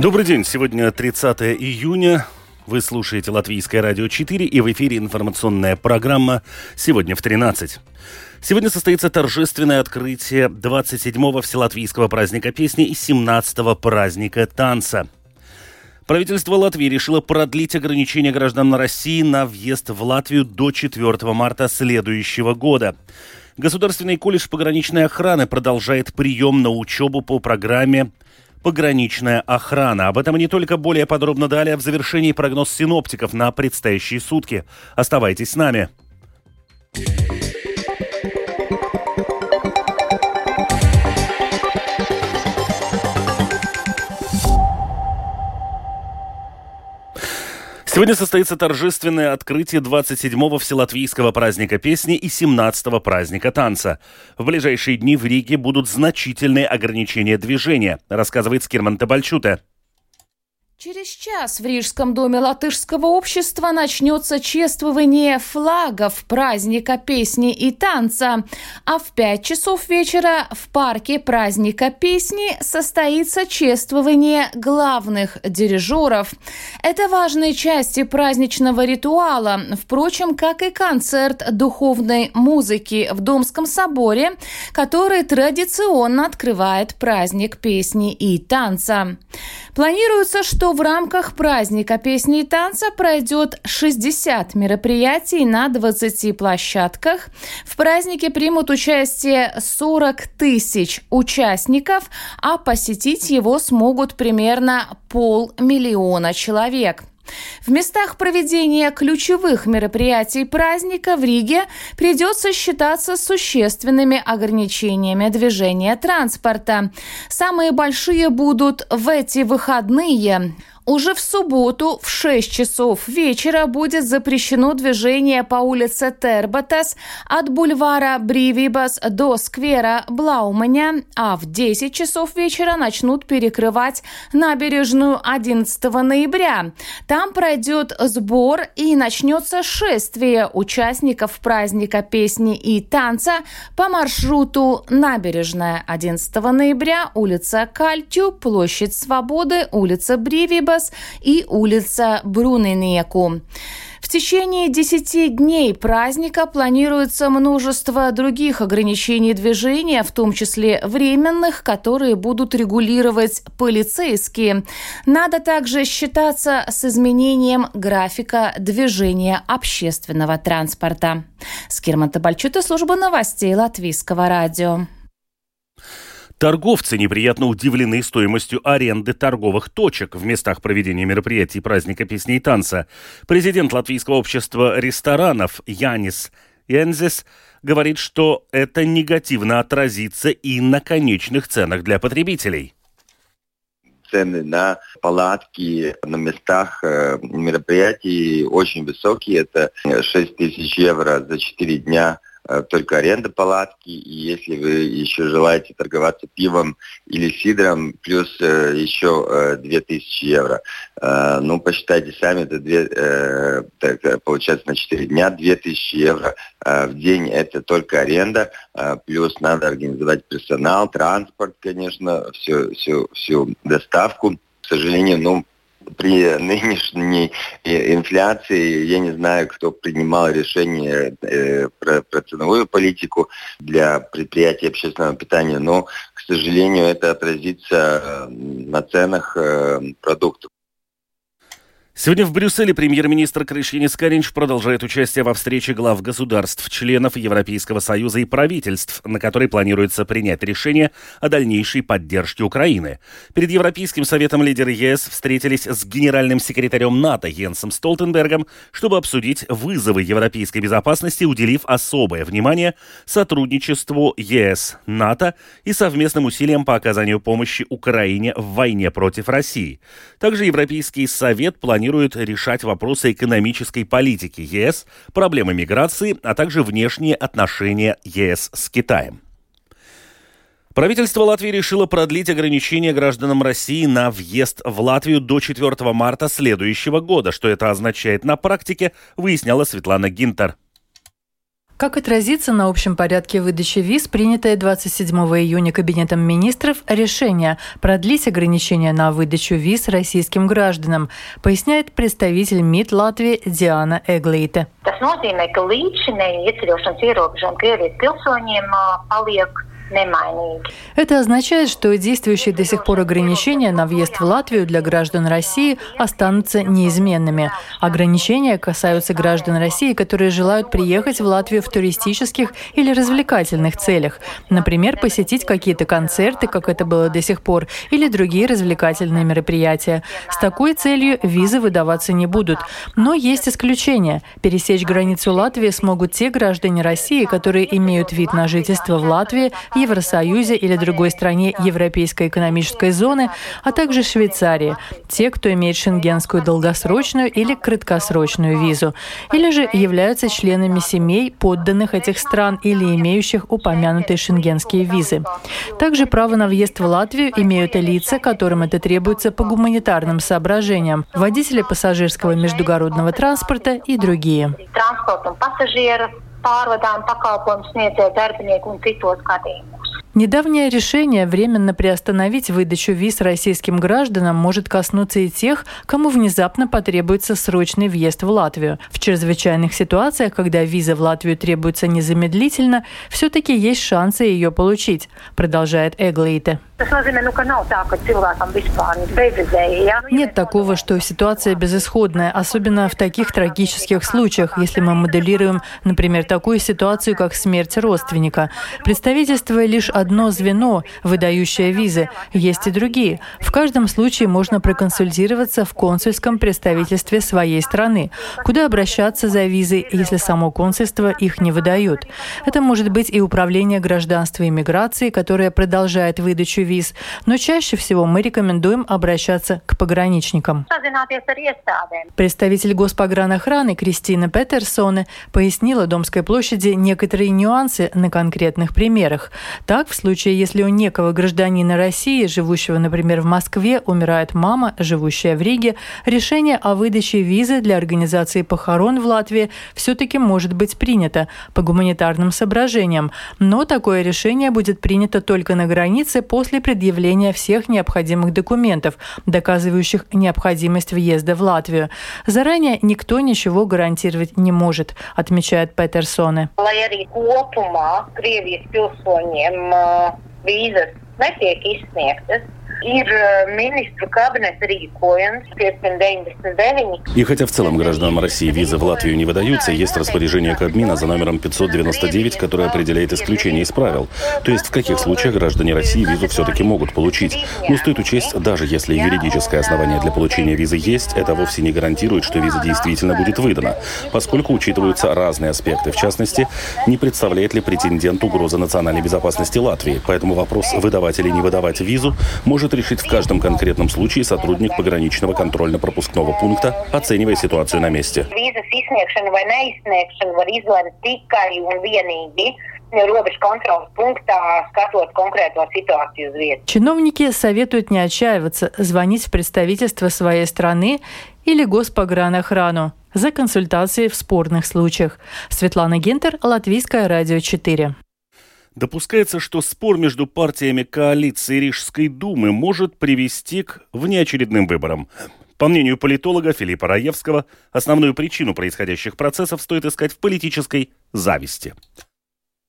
Добрый день. Сегодня 30 июня. Вы слушаете Латвийское радио 4 и в эфире информационная программа «Сегодня в 13». Сегодня состоится торжественное открытие 27-го Вселатвийского праздника песни и 17-го праздника танца. Правительство Латвии решило продлить ограничения граждан России на въезд в Латвию до 4 марта следующего года. Государственный колледж пограничной охраны продолжает прием на учебу по программе пограничная охрана. Об этом и не только более подробно далее в завершении прогноз синоптиков на предстоящие сутки. Оставайтесь с нами. Сегодня состоится торжественное открытие 27-го Вселатвийского праздника песни и 17-го праздника танца. В ближайшие дни в Риге будут значительные ограничения движения, рассказывает Скирман Табальчута. Через час в Рижском доме латышского общества начнется чествование флагов праздника песни и танца, а в пять часов вечера в парке праздника песни состоится чествование главных дирижеров. Это важные части праздничного ритуала, впрочем, как и концерт духовной музыки в Домском соборе, который традиционно открывает праздник песни и танца. Планируется, что в рамках праздника песни и танца пройдет 60 мероприятий на 20 площадках. В празднике примут участие 40 тысяч участников, а посетить его смогут примерно полмиллиона человек. В местах проведения ключевых мероприятий праздника в Риге придется считаться существенными ограничениями движения транспорта. Самые большие будут в эти выходные. Уже в субботу в 6 часов вечера будет запрещено движение по улице Тербатас от бульвара Бривибас до сквера Блауманя, а в 10 часов вечера начнут перекрывать набережную 11 ноября. Там пройдет сбор и начнется шествие участников праздника песни и танца по маршруту набережная 11 ноября, улица Кальтю, площадь Свободы, улица Бривибас, Калас и улица Бруненеку. В течение 10 дней праздника планируется множество других ограничений движения, в том числе временных, которые будут регулировать полицейские. Надо также считаться с изменением графика движения общественного транспорта. Скирман Табальчута, служба новостей Латвийского радио. Торговцы неприятно удивлены стоимостью аренды торговых точек в местах проведения мероприятий праздника песни и танца. Президент Латвийского общества ресторанов Янис Янзис говорит, что это негативно отразится и на конечных ценах для потребителей цены на палатки на местах э, мероприятий очень высокие. Это 6 тысяч евро за 4 дня только аренда палатки, и если вы еще желаете торговаться пивом или сидром, плюс э, еще э, 2000 евро. Э, ну, посчитайте сами, это 2, э, так, э, получается на 4 дня 2000 евро э, в день, это только аренда, э, плюс надо организовать персонал, транспорт, конечно, всю, всю, всю доставку. К сожалению, ну, при нынешней э, инфляции я не знаю, кто принимал решение э, про, про ценовую политику для предприятий общественного питания, но, к сожалению, это отразится э, на ценах продуктов. Сегодня в Брюсселе премьер-министр Крышьянис Каринч продолжает участие во встрече глав государств, членов Европейского Союза и правительств, на которой планируется принять решение о дальнейшей поддержке Украины. Перед Европейским Советом лидеры ЕС встретились с генеральным секретарем НАТО Йенсом Столтенбергом, чтобы обсудить вызовы европейской безопасности, уделив особое внимание сотрудничеству ЕС, НАТО и совместным усилиям по оказанию помощи Украине в войне против России. Также Европейский Совет планирует планирует решать вопросы экономической политики ЕС, проблемы миграции, а также внешние отношения ЕС с Китаем. Правительство Латвии решило продлить ограничения гражданам России на въезд в Латвию до 4 марта следующего года. Что это означает на практике, выясняла Светлана Гинтер. Как отразится на общем порядке выдачи виз принятое 27 июня Кабинетом министров решение продлить ограничения на выдачу виз российским гражданам, поясняет представитель МИД Латвии Диана Эглейте. Tas nozīmē, ka это означает, что действующие до сих пор ограничения на въезд в Латвию для граждан России останутся неизменными. Ограничения касаются граждан России, которые желают приехать в Латвию в туристических или развлекательных целях. Например, посетить какие-то концерты, как это было до сих пор, или другие развлекательные мероприятия. С такой целью визы выдаваться не будут. Но есть исключения. Пересечь границу Латвии смогут те граждане России, которые имеют вид на жительство в Латвии, Евросоюзе или другой стране Европейской экономической зоны, а также Швейцарии, те, кто имеет шенгенскую долгосрочную или краткосрочную визу, или же являются членами семей подданных этих стран или имеющих упомянутые шенгенские визы. Также право на въезд в Латвию имеют и лица, которым это требуется по гуманитарным соображениям, водители пассажирского междугородного транспорта и другие pārvadājumu pakalpojumu sniedzēju darbinieku un citos gadījumos. Недавнее решение временно приостановить выдачу виз российским гражданам может коснуться и тех, кому внезапно потребуется срочный въезд в Латвию. В чрезвычайных ситуациях, когда виза в Латвию требуется незамедлительно, все-таки есть шансы ее получить, продолжает Эглейте. Нет такого, что ситуация безысходная, особенно в таких трагических случаях, если мы моделируем, например, такую ситуацию, как смерть родственника. Представительство лишь одно звено, выдающее визы. Есть и другие. В каждом случае можно проконсультироваться в консульском представительстве своей страны, куда обращаться за визой, если само консульство их не выдает. Это может быть и управление гражданства и миграции, которое продолжает выдачу виз, но чаще всего мы рекомендуем обращаться к пограничникам. Представитель Госпогранохраны Кристина Петерсоне пояснила Домской площади некоторые нюансы на конкретных примерах. Так, в случае, если у некого гражданина России, живущего, например, в Москве, умирает мама, живущая в Риге, решение о выдаче визы для организации похорон в Латвии все-таки может быть принято по гуманитарным соображениям. Но такое решение будет принято только на границе после предъявления всех необходимых документов, доказывающих необходимость въезда в Латвию. Заранее никто ничего гарантировать не может, отмечает Петерсоне. vīzas netiek izsniegtas, ir ministru kabineta rīkojums 599. И хотя в целом гражданам России визы в Латвию не выдаются, есть распоряжение Кабмина за номером 599, которое определяет исключение из правил. То есть в каких случаях граждане России визу все-таки могут получить. Но стоит учесть, даже если юридическое основание для получения визы есть, это вовсе не гарантирует, что виза действительно будет выдана, поскольку учитываются разные аспекты. В частности, не представляет ли претендент угрозы национальной безопасности Латвии. Поэтому вопрос, выдавать или не выдавать визу, может может решить в каждом конкретном случае сотрудник пограничного контрольно-пропускного пункта, оценивая ситуацию на месте. Чиновники советуют не отчаиваться, звонить в представительство своей страны или Госпогранохрану за консультацией в спорных случаях. Светлана Гентер, Латвийское радио 4. Допускается, что спор между партиями коалиции Рижской думы может привести к внеочередным выборам. По мнению политолога Филиппа Раевского, основную причину происходящих процессов стоит искать в политической зависти.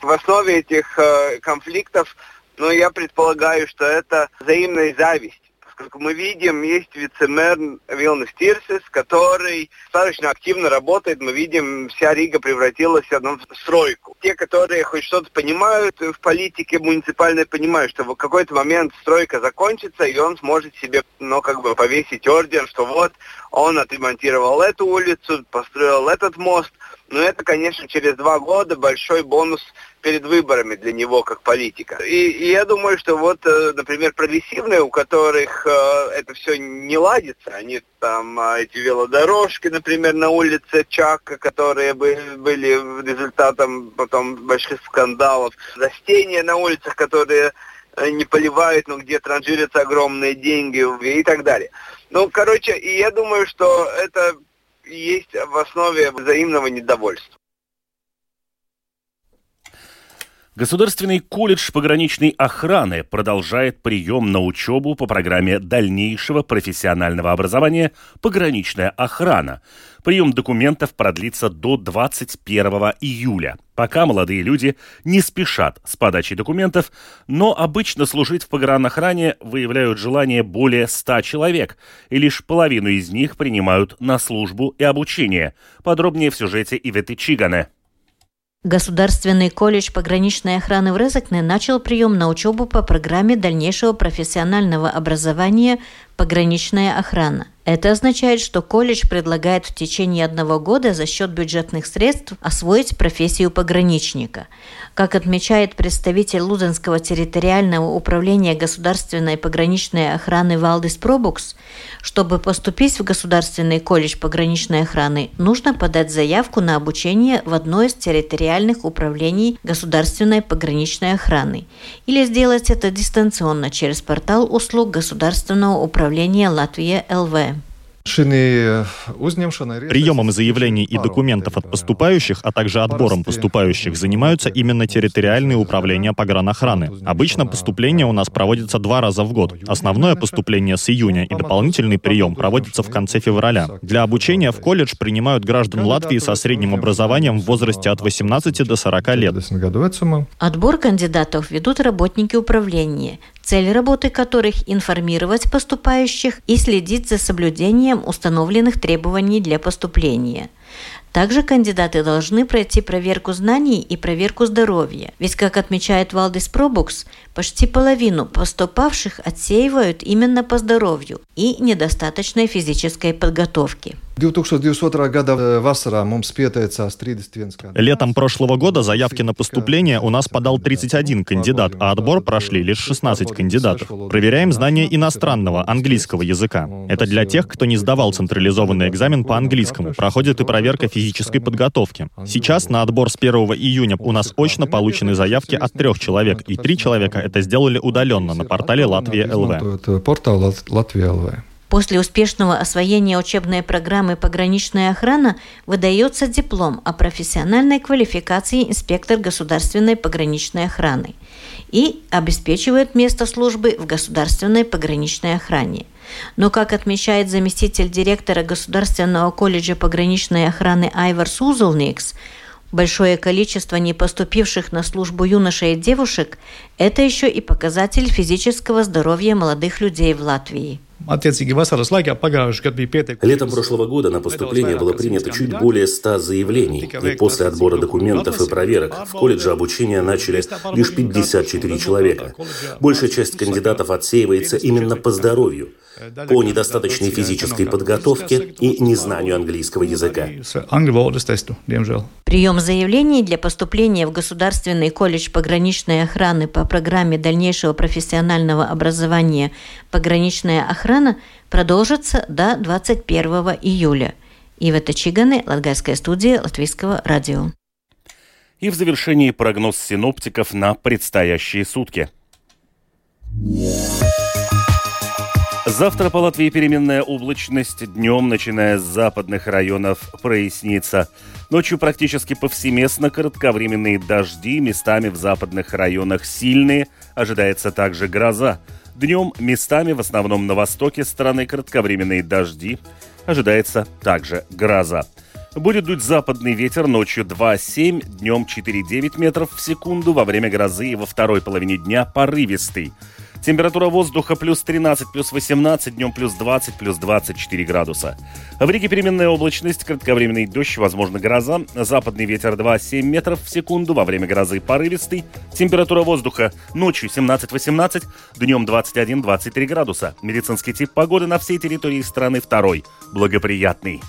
В основе этих э, конфликтов, ну, я предполагаю, что это взаимная зависть как мы видим, есть вице-мэр Вилнес Тирсис, который достаточно активно работает. Мы видим, вся Рига превратилась в одну стройку. Те, которые хоть что-то понимают в политике муниципальной, понимают, что в какой-то момент стройка закончится, и он сможет себе, ну, как бы повесить ордер, что вот, он отремонтировал эту улицу, построил этот мост. Но это, конечно, через два года большой бонус перед выборами для него как политика. И, и я думаю, что вот, э, например, прогрессивные, у которых э, это все не ладится, они там э, эти велодорожки, например, на улице Чака, которые были, были результатом потом больших скандалов, растения на улицах, которые э, не поливают, но где транжирятся огромные деньги и так далее. Ну, короче, и я думаю, что это есть в основе взаимного недовольства. Государственный колледж пограничной охраны продолжает прием на учебу по программе дальнейшего профессионального образования «Пограничная охрана». Прием документов продлится до 21 июля. Пока молодые люди не спешат с подачей документов, но обычно служить в погранохране выявляют желание более 100 человек, и лишь половину из них принимают на службу и обучение. Подробнее в сюжете Иветы Чигане. Государственный колледж пограничной охраны в Резекне начал прием на учебу по программе дальнейшего профессионального образования «Пограничная охрана». Это означает, что колледж предлагает в течение одного года за счет бюджетных средств освоить профессию пограничника. Как отмечает представитель Лузенского территориального управления государственной пограничной охраны Валдис Пробукс, чтобы поступить в Государственный колледж пограничной охраны, нужно подать заявку на обучение в одно из территориальных управлений государственной пограничной охраны или сделать это дистанционно через портал услуг Государственного управления Латвия ЛВ. Приемом заявлений и документов от поступающих, а также отбором поступающих занимаются именно территориальные управления погранохраны. Обычно поступление у нас проводится два раза в год. Основное поступление с июня и дополнительный прием проводится в конце февраля. Для обучения в колледж принимают граждан Латвии со средним образованием в возрасте от 18 до 40 лет. Отбор кандидатов ведут работники управления цель работы которых информировать поступающих и следить за соблюдением установленных требований для поступления. Также кандидаты должны пройти проверку знаний и проверку здоровья. Ведь, как отмечает Валдис Пробукс, почти половину поступавших отсеивают именно по здоровью и недостаточной физической подготовке. 2022 года vasarā mums pieteicās 31 Летом прошлого года заявки на поступление у нас подал 31 кандидат, а отбор прошли лишь 16 кандидатов. Проверяем знание иностранного, английского языка. Это для тех, кто не сдавал централизованный экзамен по английскому. Проходит и проверка физической подготовки. Сейчас на отбор с 1 июня у нас очно получены заявки от трех человек, и три человека это сделали удаленно на портале Латвия ЛВ. После успешного освоения учебной программы «Пограничная охрана» выдается диплом о профессиональной квалификации инспектор государственной пограничной охраны и обеспечивает место службы в государственной пограничной охране. Но, как отмечает заместитель директора Государственного колледжа пограничной охраны Айвар Сузулникс, Большое количество непоступивших на службу юношей и девушек – это еще и показатель физического здоровья молодых людей в Латвии. Летом прошлого года на поступление было принято чуть более 100 заявлений, и после отбора документов и проверок в колледже обучения начали лишь 54 человека. Большая часть кандидатов отсеивается именно по здоровью – по недостаточной физической подготовке и незнанию английского языка. Прием заявлений для поступления в Государственный колледж пограничной охраны по программе дальнейшего профессионального образования «Пограничная охрана» продолжится до 21 июля. Ивета Чиганы, Латгальская студия Латвийского радио. И в завершении прогноз синоптиков на предстоящие сутки. Завтра по Латвии переменная облачность. Днем, начиная с западных районов, прояснится. Ночью практически повсеместно кратковременные дожди, местами в западных районах сильные. Ожидается также гроза. Днем местами, в основном на востоке страны, кратковременные дожди. Ожидается также гроза. Будет дуть западный ветер ночью 2,7, днем 4,9 метров в секунду, во время грозы и во второй половине дня порывистый. Температура воздуха плюс 13, плюс 18, днем плюс 20, плюс 24 градуса. В Риге переменная облачность, кратковременный дождь, возможно гроза. Западный ветер 2,7 метров в секунду, во время грозы порывистый. Температура воздуха ночью 17-18, днем 21-23 градуса. Медицинский тип погоды на всей территории страны второй, благоприятный.